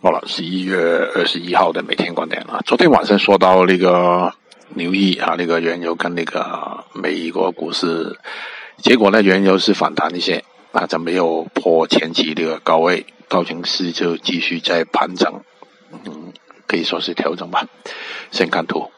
好了十一月二十一号的每天观点啊昨天晚上说到那个留意啊那个原油跟那个美国股市结果呢原油是反弹一些啊就没有破前期这个高位道琼斯就继续在盘整嗯可以说是调整吧。先看图。